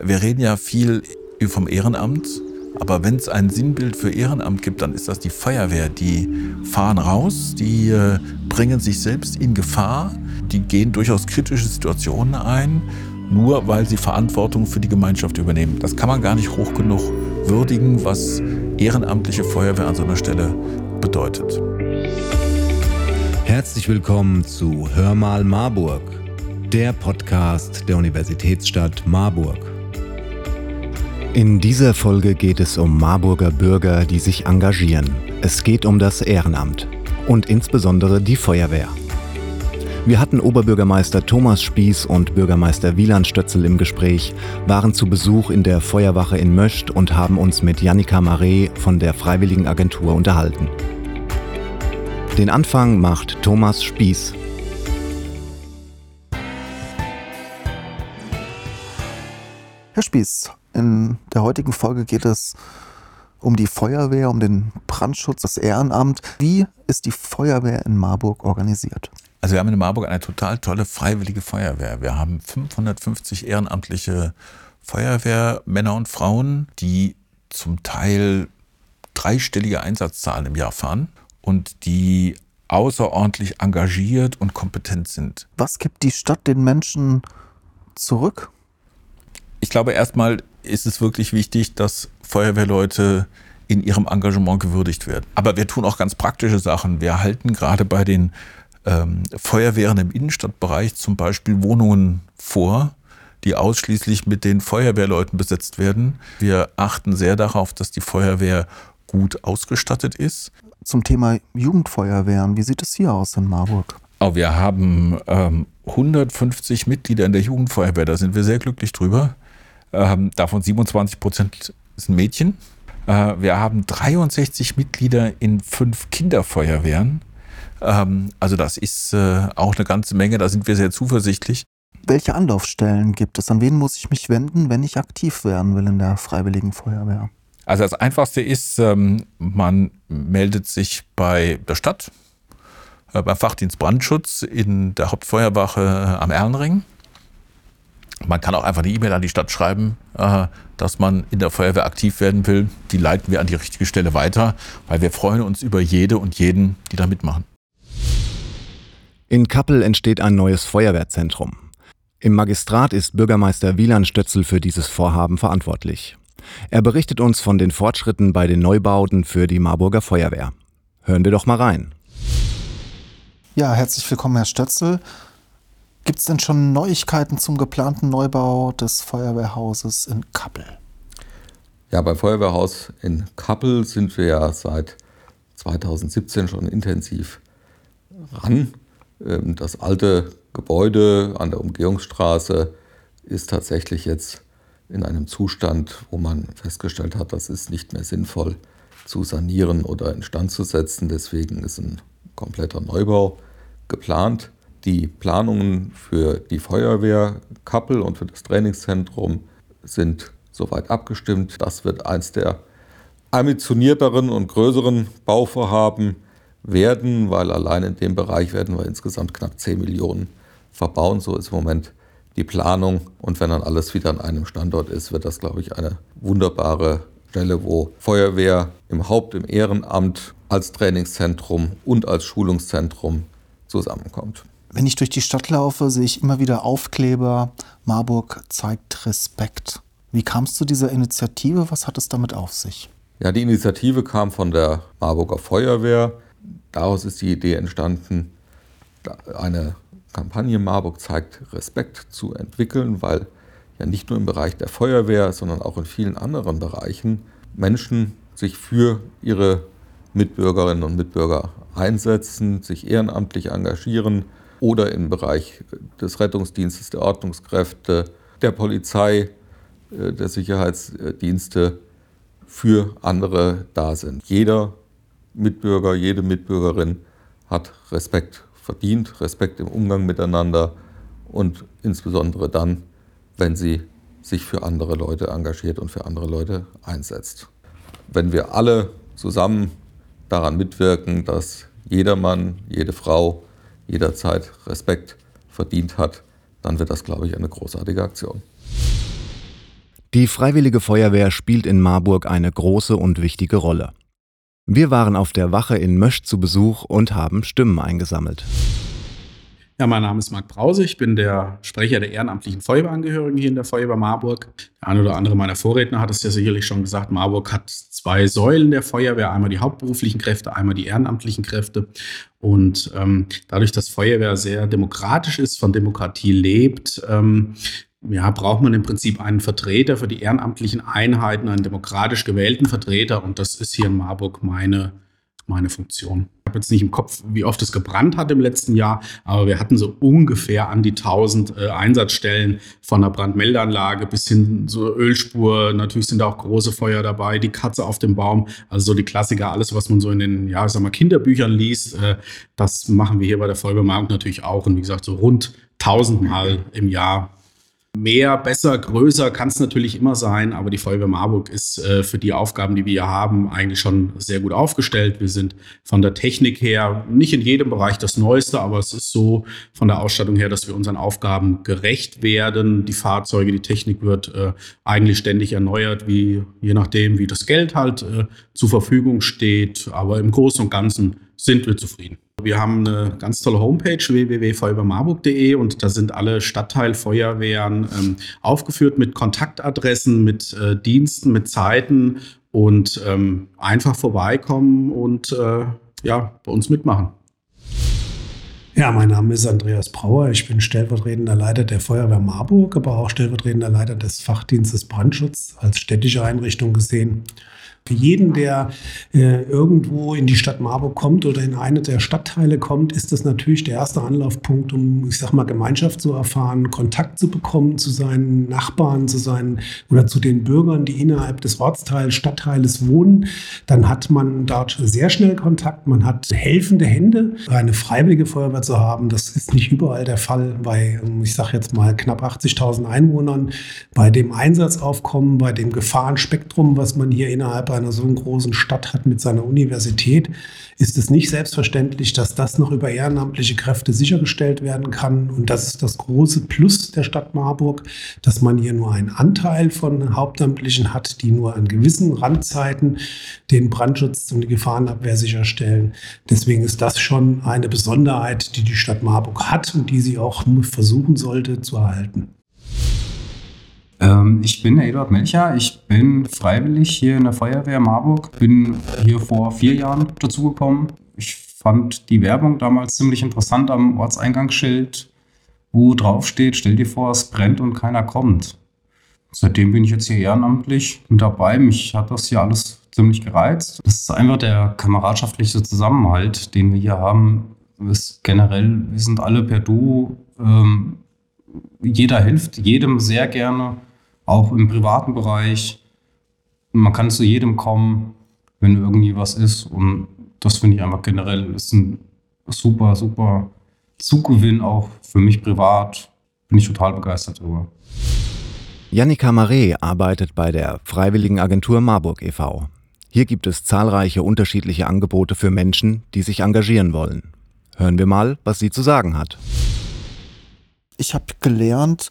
Wir reden ja viel vom Ehrenamt, aber wenn es ein Sinnbild für Ehrenamt gibt, dann ist das die Feuerwehr. Die fahren raus, die äh, bringen sich selbst in Gefahr, die gehen durchaus kritische Situationen ein, nur weil sie Verantwortung für die Gemeinschaft übernehmen. Das kann man gar nicht hoch genug würdigen, was ehrenamtliche Feuerwehr an so einer Stelle bedeutet. Herzlich willkommen zu Hör mal Marburg, der Podcast der Universitätsstadt Marburg. In dieser Folge geht es um Marburger Bürger, die sich engagieren. Es geht um das Ehrenamt und insbesondere die Feuerwehr. Wir hatten Oberbürgermeister Thomas Spieß und Bürgermeister Wieland Stötzel im Gespräch, waren zu Besuch in der Feuerwache in Möst und haben uns mit Jannika Maré von der Freiwilligenagentur unterhalten. Den Anfang macht Thomas Spieß. Herr Spieß, in der heutigen Folge geht es um die Feuerwehr, um den Brandschutz, das Ehrenamt. Wie ist die Feuerwehr in Marburg organisiert? Also wir haben in Marburg eine total tolle freiwillige Feuerwehr. Wir haben 550 ehrenamtliche Feuerwehrmänner und Frauen, die zum Teil dreistellige Einsatzzahlen im Jahr fahren und die außerordentlich engagiert und kompetent sind. Was gibt die Stadt den Menschen zurück? Ich glaube, erstmal ist es wirklich wichtig, dass Feuerwehrleute in ihrem Engagement gewürdigt werden. Aber wir tun auch ganz praktische Sachen. Wir halten gerade bei den ähm, Feuerwehren im Innenstadtbereich zum Beispiel Wohnungen vor, die ausschließlich mit den Feuerwehrleuten besetzt werden. Wir achten sehr darauf, dass die Feuerwehr gut ausgestattet ist. Zum Thema Jugendfeuerwehren, wie sieht es hier aus in Marburg? Oh, wir haben ähm, 150 Mitglieder in der Jugendfeuerwehr, da sind wir sehr glücklich drüber. Ähm, davon 27 Prozent sind Mädchen. Äh, wir haben 63 Mitglieder in fünf Kinderfeuerwehren. Ähm, also das ist äh, auch eine ganze Menge, da sind wir sehr zuversichtlich. Welche Anlaufstellen gibt es? An wen muss ich mich wenden, wenn ich aktiv werden will in der Freiwilligen Feuerwehr? Also das Einfachste ist, ähm, man meldet sich bei der Stadt, äh, beim Fachdienst Brandschutz in der Hauptfeuerwache am Erlenring. Man kann auch einfach eine E-Mail an die Stadt schreiben, dass man in der Feuerwehr aktiv werden will. Die leiten wir an die richtige Stelle weiter, weil wir freuen uns über jede und jeden, die da mitmachen. In Kappel entsteht ein neues Feuerwehrzentrum. Im Magistrat ist Bürgermeister Wieland Stötzel für dieses Vorhaben verantwortlich. Er berichtet uns von den Fortschritten bei den Neubauten für die Marburger Feuerwehr. Hören wir doch mal rein. Ja, herzlich willkommen, Herr Stötzel. Gibt es denn schon Neuigkeiten zum geplanten Neubau des Feuerwehrhauses in Kappel? Ja, beim Feuerwehrhaus in Kappel sind wir ja seit 2017 schon intensiv ran. Ähm, das alte Gebäude an der Umgehungsstraße ist tatsächlich jetzt in einem Zustand, wo man festgestellt hat, das ist nicht mehr sinnvoll zu sanieren oder instand zu setzen. Deswegen ist ein kompletter Neubau geplant. Die Planungen für die Feuerwehr Kappel und für das Trainingszentrum sind soweit abgestimmt. Das wird eins der ambitionierteren und größeren Bauvorhaben werden, weil allein in dem Bereich werden wir insgesamt knapp 10 Millionen verbauen. So ist im Moment die Planung. Und wenn dann alles wieder an einem Standort ist, wird das, glaube ich, eine wunderbare Stelle, wo Feuerwehr im Haupt-, im Ehrenamt als Trainingszentrum und als Schulungszentrum zusammenkommt. Wenn ich durch die Stadt laufe, sehe ich immer wieder Aufkleber. Marburg zeigt Respekt. Wie kam es zu dieser Initiative? Was hat es damit auf sich? Ja, die Initiative kam von der Marburger Feuerwehr. Daraus ist die Idee entstanden, eine Kampagne Marburg zeigt Respekt zu entwickeln, weil ja nicht nur im Bereich der Feuerwehr, sondern auch in vielen anderen Bereichen Menschen sich für ihre Mitbürgerinnen und Mitbürger einsetzen, sich ehrenamtlich engagieren oder im Bereich des Rettungsdienstes, der Ordnungskräfte, der Polizei, äh, der Sicherheitsdienste für andere da sind. Jeder Mitbürger, jede Mitbürgerin hat Respekt verdient, Respekt im Umgang miteinander und insbesondere dann, wenn sie sich für andere Leute engagiert und für andere Leute einsetzt. Wenn wir alle zusammen daran mitwirken, dass jeder Mann, jede Frau jederzeit Respekt verdient hat, dann wird das, glaube ich, eine großartige Aktion. Die Freiwillige Feuerwehr spielt in Marburg eine große und wichtige Rolle. Wir waren auf der Wache in Mösch zu Besuch und haben Stimmen eingesammelt. Ja, mein Name ist Marc Brause. Ich bin der Sprecher der ehrenamtlichen Feuerwehrangehörigen hier in der Feuerwehr Marburg. Der eine oder andere meiner Vorredner hat es ja sicherlich schon gesagt. Marburg hat zwei Säulen der Feuerwehr. Einmal die hauptberuflichen Kräfte, einmal die ehrenamtlichen Kräfte. Und ähm, dadurch, dass Feuerwehr sehr demokratisch ist, von Demokratie lebt, ähm, ja, braucht man im Prinzip einen Vertreter für die ehrenamtlichen Einheiten, einen demokratisch gewählten Vertreter. Und das ist hier in Marburg meine meine Funktion. Habe jetzt nicht im Kopf, wie oft es gebrannt hat im letzten Jahr, aber wir hatten so ungefähr an die 1000 äh, Einsatzstellen von der Brandmeldeanlage bis hin zur Ölspur. Natürlich sind da auch große Feuer dabei, die Katze auf dem Baum, also so die Klassiker, alles, was man so in den, ja, sag mal, Kinderbüchern liest. Äh, das machen wir hier bei der Feuerwehrmarkt natürlich auch. Und wie gesagt, so rund 1000 Mal im Jahr Mehr, besser, größer kann es natürlich immer sein, aber die Feuerwehr Marburg ist äh, für die Aufgaben, die wir hier haben, eigentlich schon sehr gut aufgestellt. Wir sind von der Technik her nicht in jedem Bereich das Neueste, aber es ist so von der Ausstattung her, dass wir unseren Aufgaben gerecht werden. Die Fahrzeuge, die Technik wird äh, eigentlich ständig erneuert, wie je nachdem, wie das Geld halt äh, zur Verfügung steht. Aber im Großen und Ganzen sind wir zufrieden. Wir haben eine ganz tolle Homepage www.feuerwehrmarburg.de und da sind alle Stadtteilfeuerwehren ähm, aufgeführt mit Kontaktadressen, mit äh, Diensten, mit Zeiten und ähm, einfach vorbeikommen und äh, ja, bei uns mitmachen. Ja, mein Name ist Andreas Brauer. Ich bin stellvertretender Leiter der Feuerwehr Marburg, aber auch stellvertretender Leiter des Fachdienstes Brandschutz als städtische Einrichtung gesehen. Für jeden, der äh, irgendwo in die Stadt Marburg kommt oder in eine der Stadtteile kommt, ist das natürlich der erste Anlaufpunkt, um, ich sag mal, Gemeinschaft zu erfahren, Kontakt zu bekommen zu seinen Nachbarn, zu seinen oder zu den Bürgern, die innerhalb des Ortsteils, Stadtteiles wohnen. Dann hat man dort sehr schnell Kontakt. Man hat helfende Hände. Eine freiwillige Feuerwehr zu haben, das ist nicht überall der Fall bei, ich sag jetzt mal, knapp 80.000 Einwohnern. Bei dem Einsatzaufkommen, bei dem Gefahrenspektrum, was man hier innerhalb einer so großen Stadt hat mit seiner Universität, ist es nicht selbstverständlich, dass das noch über ehrenamtliche Kräfte sichergestellt werden kann. Und das ist das große Plus der Stadt Marburg, dass man hier nur einen Anteil von Hauptamtlichen hat, die nur an gewissen Randzeiten den Brandschutz und die Gefahrenabwehr sicherstellen. Deswegen ist das schon eine Besonderheit, die die Stadt Marburg hat und die sie auch versuchen sollte zu erhalten. Ähm, ich bin Eduard Melcher. Ich bin freiwillig hier in der Feuerwehr Marburg. Bin hier vor vier Jahren dazugekommen. Ich fand die Werbung damals ziemlich interessant am Ortseingangsschild, wo drauf steht: Stell dir vor, es brennt und keiner kommt. Seitdem bin ich jetzt hier ehrenamtlich mit dabei. Mich hat das hier alles ziemlich gereizt. Das ist einfach der kameradschaftliche Zusammenhalt, den wir hier haben. Ist generell, wir sind alle per Du. Ähm, jeder hilft jedem sehr gerne auch im privaten Bereich. Man kann zu jedem kommen, wenn irgendwie was ist. Und das finde ich einfach generell ist ein super, super Zugewinn auch für mich privat. Bin ich total begeistert darüber. Jannika Maré arbeitet bei der Freiwilligen Agentur Marburg e.V. Hier gibt es zahlreiche unterschiedliche Angebote für Menschen, die sich engagieren wollen. Hören wir mal, was sie zu sagen hat. Ich habe gelernt,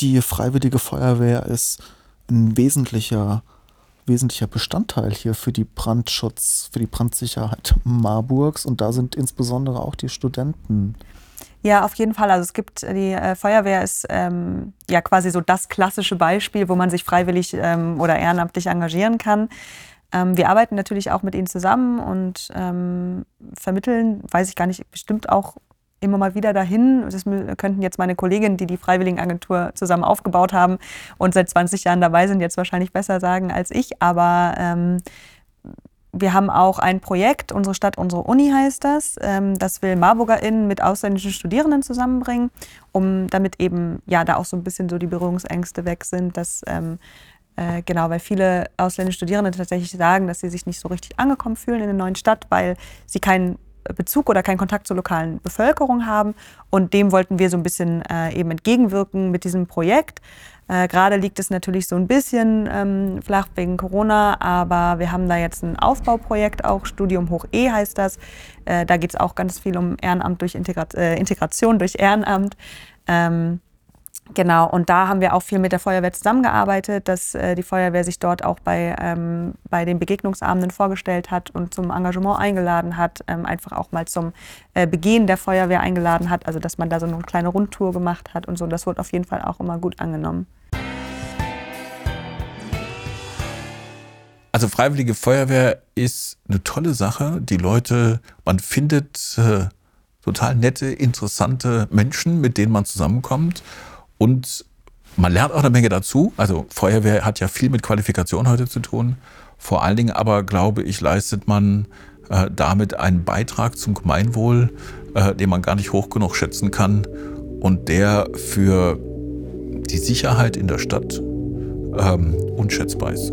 die Freiwillige Feuerwehr ist ein wesentlicher, wesentlicher Bestandteil hier für die Brandschutz, für die Brandsicherheit Marburgs und da sind insbesondere auch die Studenten. Ja, auf jeden Fall. Also es gibt, die äh, Feuerwehr ist ähm, ja quasi so das klassische Beispiel, wo man sich freiwillig ähm, oder ehrenamtlich engagieren kann. Ähm, wir arbeiten natürlich auch mit ihnen zusammen und ähm, vermitteln, weiß ich gar nicht, bestimmt auch immer mal wieder dahin. Das könnten jetzt meine Kolleginnen, die die Freiwilligenagentur zusammen aufgebaut haben und seit 20 Jahren dabei sind, jetzt wahrscheinlich besser sagen als ich. Aber ähm, wir haben auch ein Projekt, unsere Stadt, unsere Uni heißt das. Ähm, das will MarburgerInnen mit ausländischen Studierenden zusammenbringen, um damit eben ja da auch so ein bisschen so die Berührungsängste weg sind, dass ähm, äh, genau, weil viele ausländische Studierende tatsächlich sagen, dass sie sich nicht so richtig angekommen fühlen in der neuen Stadt, weil sie keinen Bezug oder keinen Kontakt zur lokalen Bevölkerung haben. Und dem wollten wir so ein bisschen äh, eben entgegenwirken mit diesem Projekt. Äh, Gerade liegt es natürlich so ein bisschen ähm, flach wegen Corona, aber wir haben da jetzt ein Aufbauprojekt auch, Studium hoch E heißt das. Äh, da geht es auch ganz viel um Ehrenamt durch Integra äh, Integration durch Ehrenamt. Ähm, Genau, und da haben wir auch viel mit der Feuerwehr zusammengearbeitet, dass äh, die Feuerwehr sich dort auch bei, ähm, bei den Begegnungsabenden vorgestellt hat und zum Engagement eingeladen hat, ähm, einfach auch mal zum äh, Begehen der Feuerwehr eingeladen hat, also dass man da so eine kleine Rundtour gemacht hat und so. Das wurde auf jeden Fall auch immer gut angenommen. Also Freiwillige Feuerwehr ist eine tolle Sache. Die Leute, man findet äh, total nette, interessante Menschen, mit denen man zusammenkommt. Und man lernt auch eine Menge dazu. Also Feuerwehr hat ja viel mit Qualifikation heute zu tun. Vor allen Dingen aber, glaube ich, leistet man äh, damit einen Beitrag zum Gemeinwohl, äh, den man gar nicht hoch genug schätzen kann und der für die Sicherheit in der Stadt ähm, unschätzbar ist.